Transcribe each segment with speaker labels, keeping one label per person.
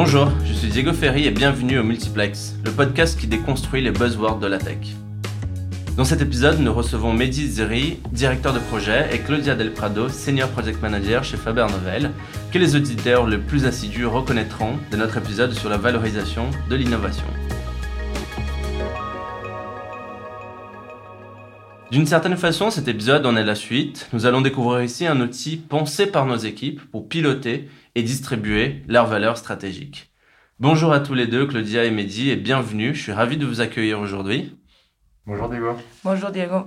Speaker 1: Bonjour, je suis Diego Ferry et bienvenue au Multiplex, le podcast qui déconstruit les buzzwords de la tech. Dans cet épisode, nous recevons Mehdi Zeri, directeur de projet, et Claudia Del Prado, senior project manager chez Faber Novel, que les auditeurs les plus assidus reconnaîtront de notre épisode sur la valorisation de l'innovation. D'une certaine façon, cet épisode en est la suite. Nous allons découvrir ici un outil pensé par nos équipes pour piloter et distribuer leurs valeurs stratégiques. Bonjour à tous les deux, Claudia et Mehdi, et bienvenue. Je suis ravi de vous accueillir aujourd'hui.
Speaker 2: Bonjour Diego.
Speaker 3: Bonjour Diego.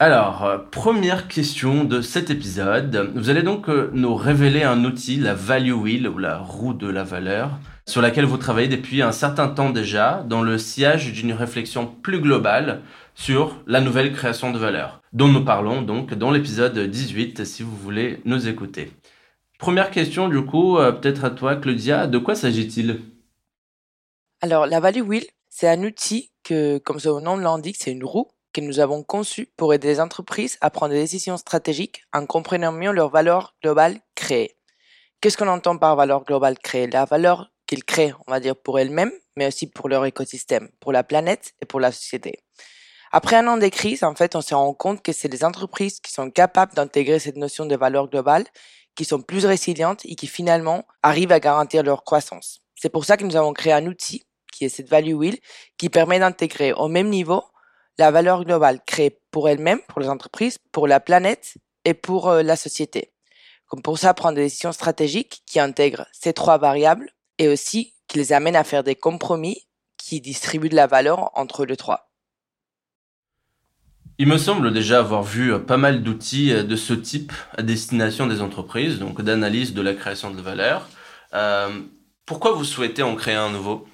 Speaker 1: Alors, euh, première question de cet épisode. Vous allez donc euh, nous révéler un outil, la Value Wheel ou la roue de la valeur, sur laquelle vous travaillez depuis un certain temps déjà, dans le sillage d'une réflexion plus globale sur la nouvelle création de valeur, dont nous parlons donc dans l'épisode 18 si vous voulez nous écouter. Première question du coup, euh, peut-être à toi Claudia, de quoi s'agit-il?
Speaker 3: Alors la Value Wheel, c'est un outil que, comme son nom l'indique, c'est une roue que nous avons conçue pour aider les entreprises à prendre des décisions stratégiques en comprenant mieux leur valeur globale créée. Qu'est-ce qu'on entend par valeur globale créée? La valeur qu'ils créent, on va dire, pour elles-mêmes, mais aussi pour leur écosystème, pour la planète et pour la société. Après un an de crise, en fait, on se rend compte que c'est les entreprises qui sont capables d'intégrer cette notion de valeur globale, qui sont plus résilientes et qui finalement arrivent à garantir leur croissance. C'est pour ça que nous avons créé un outil, qui est cette Value Wheel, qui permet d'intégrer au même niveau la valeur globale créée pour elle-même, pour les entreprises, pour la planète et pour euh, la société. Comme pour ça, prendre des décisions stratégiques qui intègrent ces trois variables et aussi qui les amènent à faire des compromis qui distribuent de la valeur entre les trois.
Speaker 1: Il me semble déjà avoir vu euh, pas mal d'outils euh, de ce type à destination des entreprises, donc d'analyse de la création de valeur. Euh, pourquoi vous souhaitez en créer un nouveau?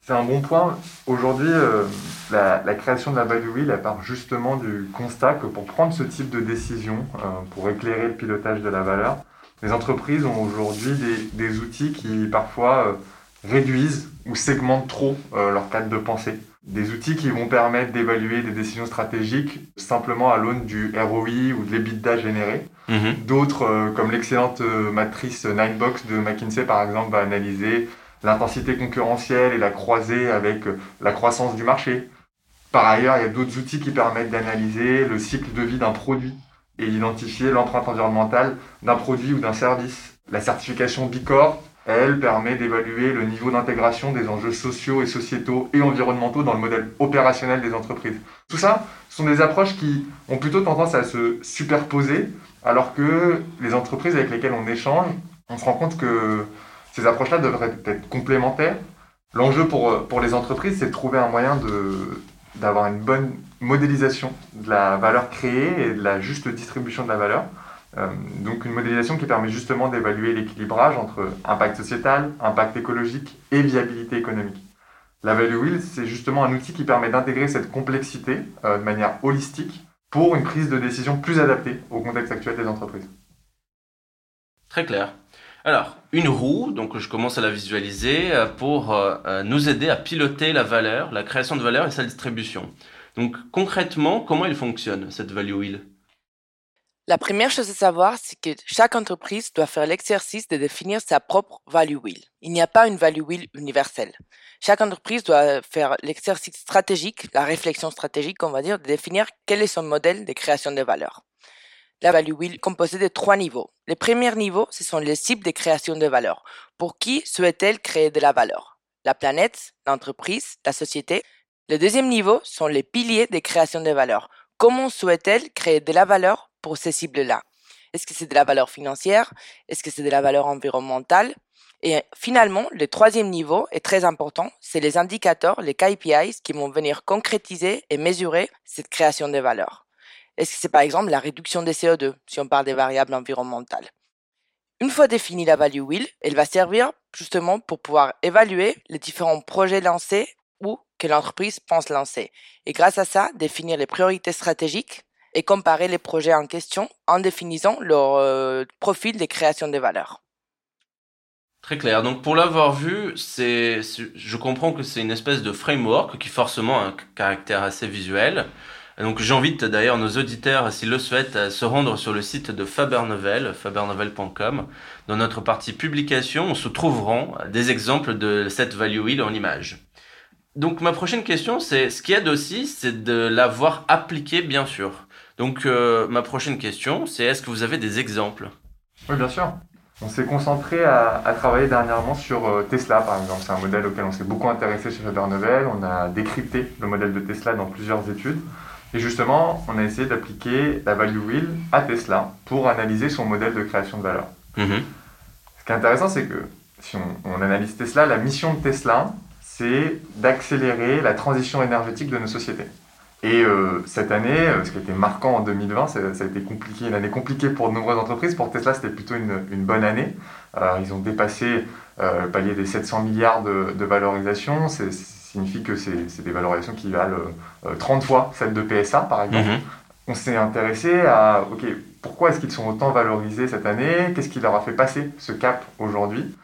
Speaker 2: C'est un bon point. Aujourd'hui, la, création de la value wheel, part justement du constat que pour prendre ce type de décision, pour éclairer le pilotage de la valeur, les entreprises ont aujourd'hui des, outils qui parfois réduisent ou segmentent trop leur cadre de pensée des outils qui vont permettre d'évaluer des décisions stratégiques simplement à l'aune du ROI ou de l'EBITDA généré. Mhm. D'autres, euh, comme l'excellente euh, matrice Ninebox de McKinsey par exemple, va analyser l'intensité concurrentielle et la croisée avec euh, la croissance du marché. Par ailleurs, il y a d'autres outils qui permettent d'analyser le cycle de vie d'un produit et d'identifier l'empreinte environnementale d'un produit ou d'un service. La certification B Corp elle permet d'évaluer le niveau d'intégration des enjeux sociaux et sociétaux et environnementaux dans le modèle opérationnel des entreprises. Tout ça sont des approches qui ont plutôt tendance à se superposer, alors que les entreprises avec lesquelles on échange, on se rend compte que ces approches-là devraient être complémentaires. L'enjeu pour, pour les entreprises, c'est de trouver un moyen d'avoir une bonne modélisation de la valeur créée et de la juste distribution de la valeur. Euh, donc une modélisation qui permet justement d'évaluer l'équilibrage entre impact sociétal, impact écologique et viabilité économique. La Value Wheel, c'est justement un outil qui permet d'intégrer cette complexité euh, de manière holistique pour une prise de décision plus adaptée au contexte actuel des entreprises.
Speaker 1: Très clair. Alors, une roue, donc je commence à la visualiser euh, pour nous aider à piloter la valeur, la création de valeur et sa distribution. Donc concrètement, comment elle fonctionne, cette Value Wheel?
Speaker 3: La première chose à savoir, c'est que chaque entreprise doit faire l'exercice de définir sa propre value wheel. Il n'y a pas une value wheel universelle. Chaque entreprise doit faire l'exercice stratégique, la réflexion stratégique, on va dire, de définir quel est son modèle de création de valeur. La value wheel est composée de trois niveaux. Le premier niveau, ce sont les cibles de création de valeur. Pour qui souhaite-t-elle créer de la valeur? La planète, l'entreprise, la société. Le deuxième niveau sont les piliers de création de valeur. Comment souhaite-t-elle créer de la valeur? Pour ces cibles-là? Est-ce que c'est de la valeur financière? Est-ce que c'est de la valeur environnementale? Et finalement, le troisième niveau est très important, c'est les indicateurs, les KPIs qui vont venir concrétiser et mesurer cette création de valeur. Est-ce que c'est par exemple la réduction des CO2, si on parle des variables environnementales? Une fois définie la value wheel, elle va servir justement pour pouvoir évaluer les différents projets lancés ou que l'entreprise pense lancer. Et grâce à ça, définir les priorités stratégiques et comparer les projets en question en définissant leur euh, profil de création de valeur.
Speaker 1: Très clair. Donc pour l'avoir vu, c'est, je comprends que c'est une espèce de framework qui forcément a un caractère assez visuel. Donc j'invite d'ailleurs nos auditeurs, s'ils le souhaitent, à se rendre sur le site de Faber Novel, fabernovel.com. Dans notre partie publication, on se trouveront des exemples de cette value wheel en image. Donc ma prochaine question, c'est ce qui aide aussi, c'est de l'avoir appliqué, bien sûr. Donc euh, ma prochaine question, c'est est-ce que vous avez des exemples?
Speaker 2: Oui, bien sûr. On s'est concentré à, travailler dernièrement sur euh, Tesla, par exemple. C'est un modèle auquel on s'est beaucoup intéressé chez Faber Novel. On a décrypté le modèle de Tesla dans plusieurs études. Et justement, on a essayé d'appliquer la value wheel à Tesla pour analyser son modèle de création de valeur. Mhm. Ce qui est intéressant, c'est que si on, analyse Tesla, la mission de Tesla, c'est d'accélérer la transition énergétique de nos sociétés. Et euh, cette année, euh, ce qui a été marquant en 2020, ça, a été compliqué, une année compliquée pour de nombreuses entreprises. Pour Tesla, c'était plutôt une, une, bonne année. Euh, ils ont dépassé le palier des 700 milliards de, de valorisation. Ça signifie que c'est des valorisations qui valent 30 fois celles de PSA, par exemple. Mhm. On s'est intéressé à, OK, pourquoi est-ce qu'ils sont autant valorisés cette année? Qu'est-ce qui leur a fait passer ce cap aujourd'hui?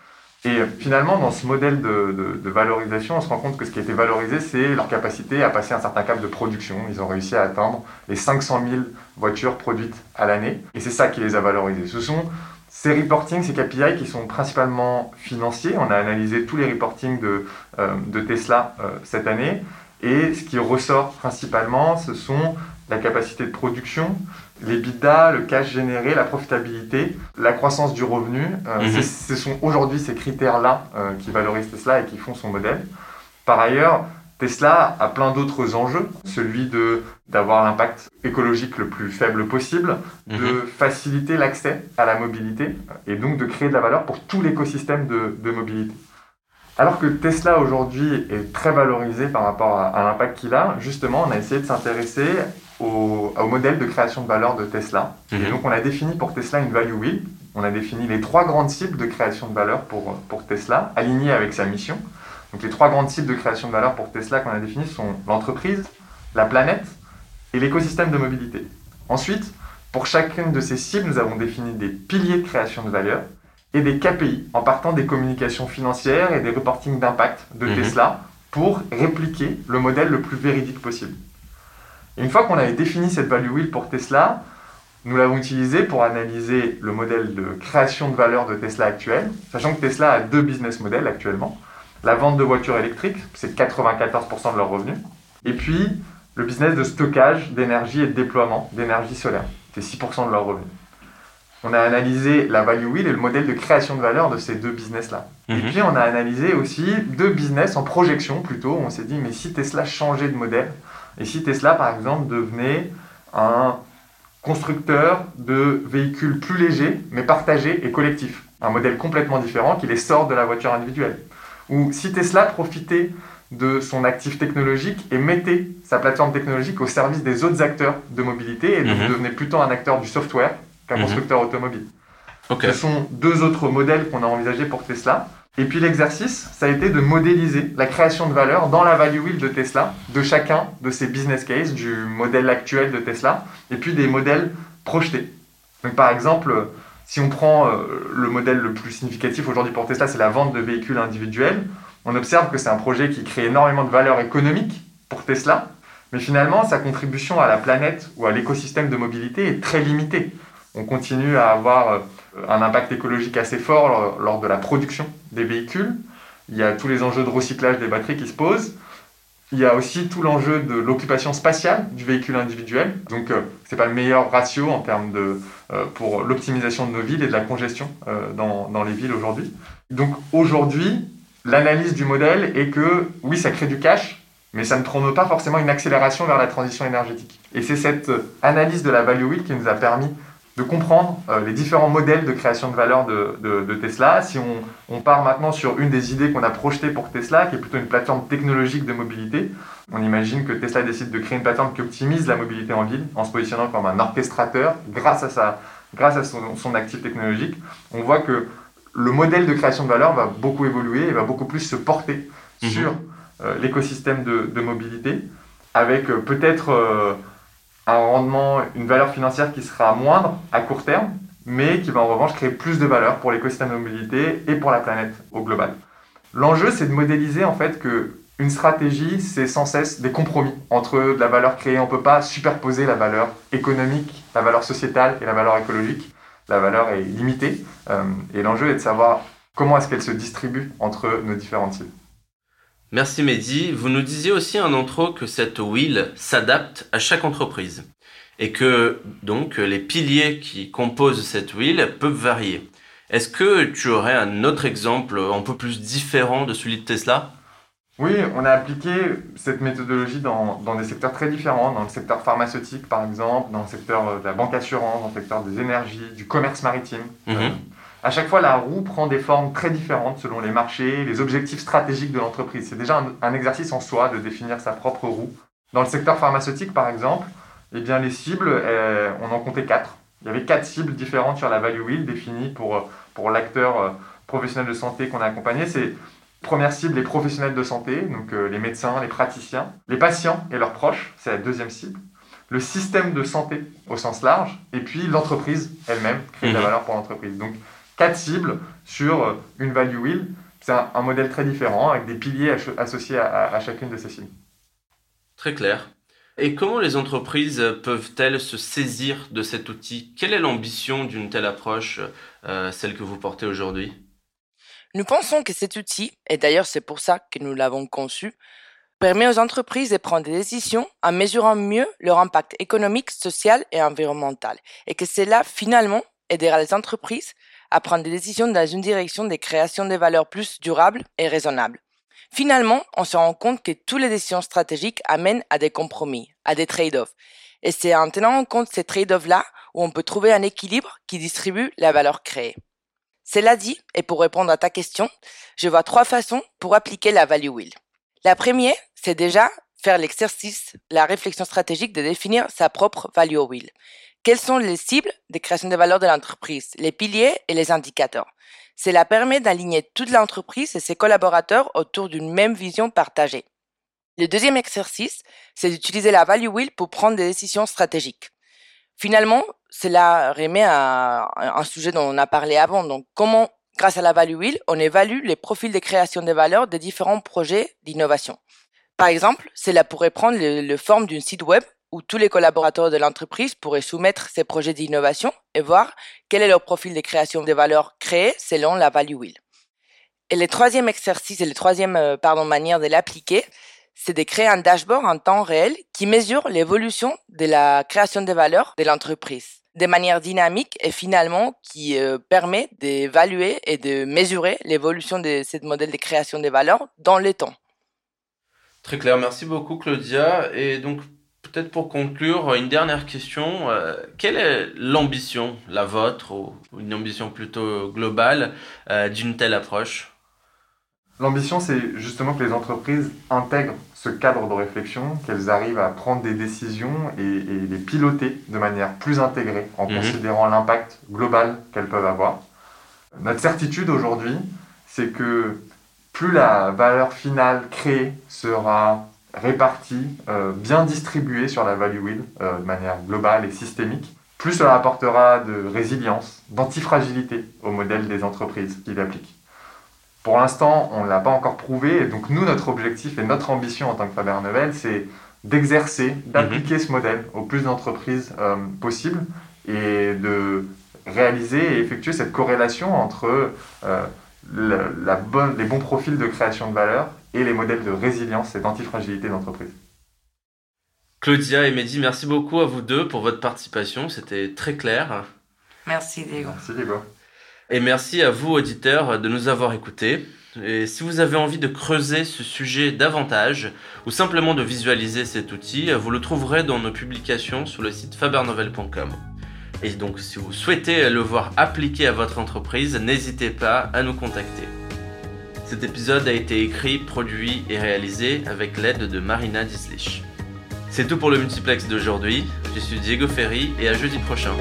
Speaker 2: Et finalement, dans ce modèle de, valorisation, on se rend compte que ce qui a été valorisé, c'est leur capacité à passer un certain cap de production. Ils ont réussi à atteindre les 500 000 voitures produites à l'année. Et c'est ça qui les a valorisés. Ce sont ces reportings, ces KPI qui sont principalement financiers. On a analysé tous les reportings de, euh, Tesla euh, cette année. Et ce qui ressort principalement, ce sont la capacité de production, les bidas, le cash généré, la profitabilité, la croissance du revenu. Euh, mhm. Ce sont aujourd'hui ces critères-là euh, qui valorisent Tesla et qui font son modèle. Par ailleurs, Tesla a plein d'autres enjeux, celui de d'avoir l'impact écologique le plus faible possible, de mhm. faciliter l'accès à la mobilité et donc de créer de la valeur pour tout l'écosystème de, de mobilité. Alors que Tesla aujourd'hui est très valorisé par rapport à, l'impact qu'il a, justement, on a essayé de s'intéresser au, modèle de création de valeur de Tesla. Et mhm. donc, on a défini pour Tesla une value wheel. On a défini les trois grandes cibles de création de valeur pour, pour Tesla, alignées avec sa mission. Donc, les trois grandes cibles de création de valeur pour Tesla qu'on a définies sont l'entreprise, la planète et l'écosystème de mobilité. Ensuite, pour chacune de ces cibles, nous avons défini des piliers de création de valeur et des KPI en partant des communications financières et des reportings d'impact de mhm. Tesla pour répliquer le modèle le plus véridique possible. une fois qu'on avait défini cette value wheel pour Tesla, nous l'avons utilisé pour analyser le modèle de création de valeur de Tesla actuel, sachant que Tesla a deux business models actuellement. La vente de voitures électriques, c'est 94% de leurs revenus. Et puis, le business de stockage d'énergie et de déploiement d'énergie solaire, c'est 6% de leurs revenus on a analysé la value wheel et le modèle de création de valeur de ces deux business-là. Et mhm. puis on a analysé aussi deux business en projection plutôt. On s'est dit, mais si Tesla changeait de modèle, et si Tesla par exemple devenait un constructeur de véhicules plus légers, mais partagés et collectifs, un modèle complètement différent qui les sort de la voiture individuelle. Ou si Tesla profitait de son actif technologique et mettait sa plateforme technologique au service des autres acteurs de mobilité et donc mhm. devenait plutôt un acteur du software qu'un constructeur automobile. Ce sont deux autres modèles qu'on a envisagés pour Tesla. Et puis l'exercice, ça a été de modéliser la création de valeur dans la value wheel de Tesla, de chacun de ces business cases, du modèle actuel de Tesla, et puis des modèles projetés. Donc par exemple, si on prend euh, le modèle le plus significatif aujourd'hui pour Tesla, c'est la vente de véhicules individuels, on observe que c'est un projet qui crée énormément de valeur économique pour Tesla, mais finalement, sa contribution à la planète ou à l'écosystème de mobilité est très limitée on continue à avoir euh, un impact écologique assez fort lors de la production des véhicules. Il y a tous les enjeux de recyclage des batteries qui se posent. Il y a aussi tout l'enjeu de l'occupation spatiale du véhicule individuel. Donc, euh, ce n'est pas le meilleur ratio en termes de, euh, pour l'optimisation de nos villes et de la congestion dans, dans les villes aujourd'hui. Donc, aujourd'hui, l'analyse du modèle est que, oui, ça crée du cash, mais ça ne promeut pas forcément une accélération vers la transition énergétique. Et c'est cette analyse de la value wheel qui nous a permis de comprendre euh, les différents modèles de création de valeur de, Tesla. Si on, part maintenant sur une des idées qu'on a projetées pour Tesla, qui est plutôt une plateforme technologique de mobilité, on imagine que Tesla décide de créer une plateforme qui optimise la mobilité en ville en se positionnant comme un orchestrateur grâce à, sa, grâce à son, actif technologique. On voit que le modèle de création de valeur va beaucoup évoluer et va beaucoup plus se porter mhm. sur euh, l'écosystème de, mobilité avec euh, peut-être un rendement, une valeur financière qui sera moindre à court terme, mais qui va en revanche créer plus de valeur pour l'écosystème de mobilité et pour la planète au global. L'enjeu, c'est de modéliser en fait que Une stratégie, c'est sans cesse des compromis entre la valeur créée. On ne peut pas superposer la valeur économique, la valeur sociétale et la valeur écologique. La valeur est limitée euh, et l'enjeu est de savoir comment est-ce qu'elle se distribue entre nos différentes cibles.
Speaker 1: Merci Mehdi. Vous nous disiez aussi en intro que cette wheel s'adapte à chaque entreprise et que donc les piliers qui composent cette wheel peuvent varier. Est-ce que tu aurais un autre exemple un peu plus différent de celui de Tesla?
Speaker 2: Oui, on a appliqué cette méthodologie dans, des secteurs très différents, dans le secteur pharmaceutique par exemple, dans le secteur de la banque assurance, dans le secteur des énergies, du commerce maritime. Mhm. Euh, à chaque fois, la roue prend des formes très différentes selon les marchés, les objectifs stratégiques de l'entreprise. C'est déjà un, exercice en soi de définir sa propre roue. Dans le secteur pharmaceutique par exemple, eh bien, les cibles, euh, on en comptait quatre. Il y avait quatre cibles différentes sur la value wheel définies pour, pour l'acteur euh, professionnel de santé qu'on a accompagné. C'est Première cible, les professionnels de santé, donc euh, les médecins, les praticiens, les patients et leurs proches, c'est la deuxième cible. Le système de santé au sens large, et puis l'entreprise elle-même, créer de la mhm. valeur pour l'entreprise. Donc quatre cibles sur euh, une value wheel. C'est un, modèle très différent avec des piliers associés à, chacune de ces cibles.
Speaker 1: Très clair. Et comment les entreprises peuvent-elles se saisir de cet outil? Quelle est l'ambition d'une telle approche, euh, celle que vous portez aujourd'hui?
Speaker 3: Nous pensons que cet outil, et d'ailleurs c'est pour ça que nous l'avons conçu, permet aux entreprises de prendre des décisions en mesurant mieux leur impact économique, social et environnemental, et que cela finalement aidera les entreprises à prendre des décisions dans une direction de création de valeurs plus durables et raisonnables. Finalement, on se rend compte que toutes les décisions stratégiques amènent à des compromis, à des trade-offs. Et c'est en tenant en compte ces trade-offs-là où on peut trouver un équilibre qui distribue la valeur créée. Cela dit, et pour répondre à ta question, je vois trois façons pour appliquer la value wheel. La première, c'est déjà faire l'exercice, la réflexion stratégique de définir sa propre value wheel. Quelles sont les cibles de création de valeur de l'entreprise, les piliers et les indicateurs? Cela permet d'aligner toute l'entreprise et ses collaborateurs autour d'une même vision partagée. Le deuxième exercice, c'est d'utiliser la value wheel pour prendre des décisions stratégiques. Finalement, cela remet à un sujet dont on a parlé avant. Donc, comment, grâce à la Value Wheel, on évalue les profils de création de valeur des différents projets d'innovation? Par exemple, cela pourrait prendre le, forme d'une site web où tous les collaborateurs de l'entreprise pourraient soumettre ces projets d'innovation et voir quel est leur profil de création de valeur créé selon la Value Wheel. Et le troisième exercice et le troisième euh, pardon, manière de l'appliquer, c'est de créer un dashboard en temps réel qui mesure l'évolution de la création de valeur de l'entreprise de manière dynamique et finalement qui euh, permet d'évaluer et de mesurer l'évolution de ce modèle de création de valeur dans le temps.
Speaker 1: Très clair, merci beaucoup Claudia. Et donc peut-être pour conclure, une dernière question. Euh, quelle est l'ambition, la vôtre, ou une ambition plutôt globale euh, d'une telle approche?
Speaker 2: L'ambition, c'est justement que les entreprises intègrent ce cadre de réflexion, qu'elles arrivent à prendre des décisions et, les piloter de manière plus intégrée en mhm. considérant l'impact global qu'elles peuvent avoir. Notre certitude aujourd'hui, c'est que plus la valeur finale créée sera répartie, euh, bien distribuée sur la value wheel euh, de manière globale et systémique, plus cela apportera de résilience, d'antifragilité au modèle des entreprises qui l'appliquent. Pour l'instant, on ne l'a pas encore prouvé. Et donc, nous, notre objectif et notre ambition en tant que Faber Novel, c'est d'exercer, d'appliquer mhm. ce modèle au plus d'entreprises euh, possible et de réaliser et effectuer cette corrélation entre euh, la bonne, les bons profils de création de valeur et les modèles de résilience et d'antifragilité d'entreprise.
Speaker 1: Claudia et Mehdi, merci beaucoup à vous deux pour votre participation. C'était très clair.
Speaker 3: Merci Diego.
Speaker 2: Merci Diego.
Speaker 1: Et merci à vous, auditeurs, de nous avoir écoutés. Et si vous avez envie de creuser ce sujet davantage ou simplement de visualiser cet outil, vous le trouverez dans nos publications sur le site fabernovel.com. Et donc si vous souhaitez le voir appliqué à votre entreprise, n'hésitez pas à nous contacter. Cet épisode a été écrit, produit et réalisé avec l'aide de Marina Dislich. C'est tout pour le multiplex d'aujourd'hui. Je suis Diego Ferry et à jeudi prochain.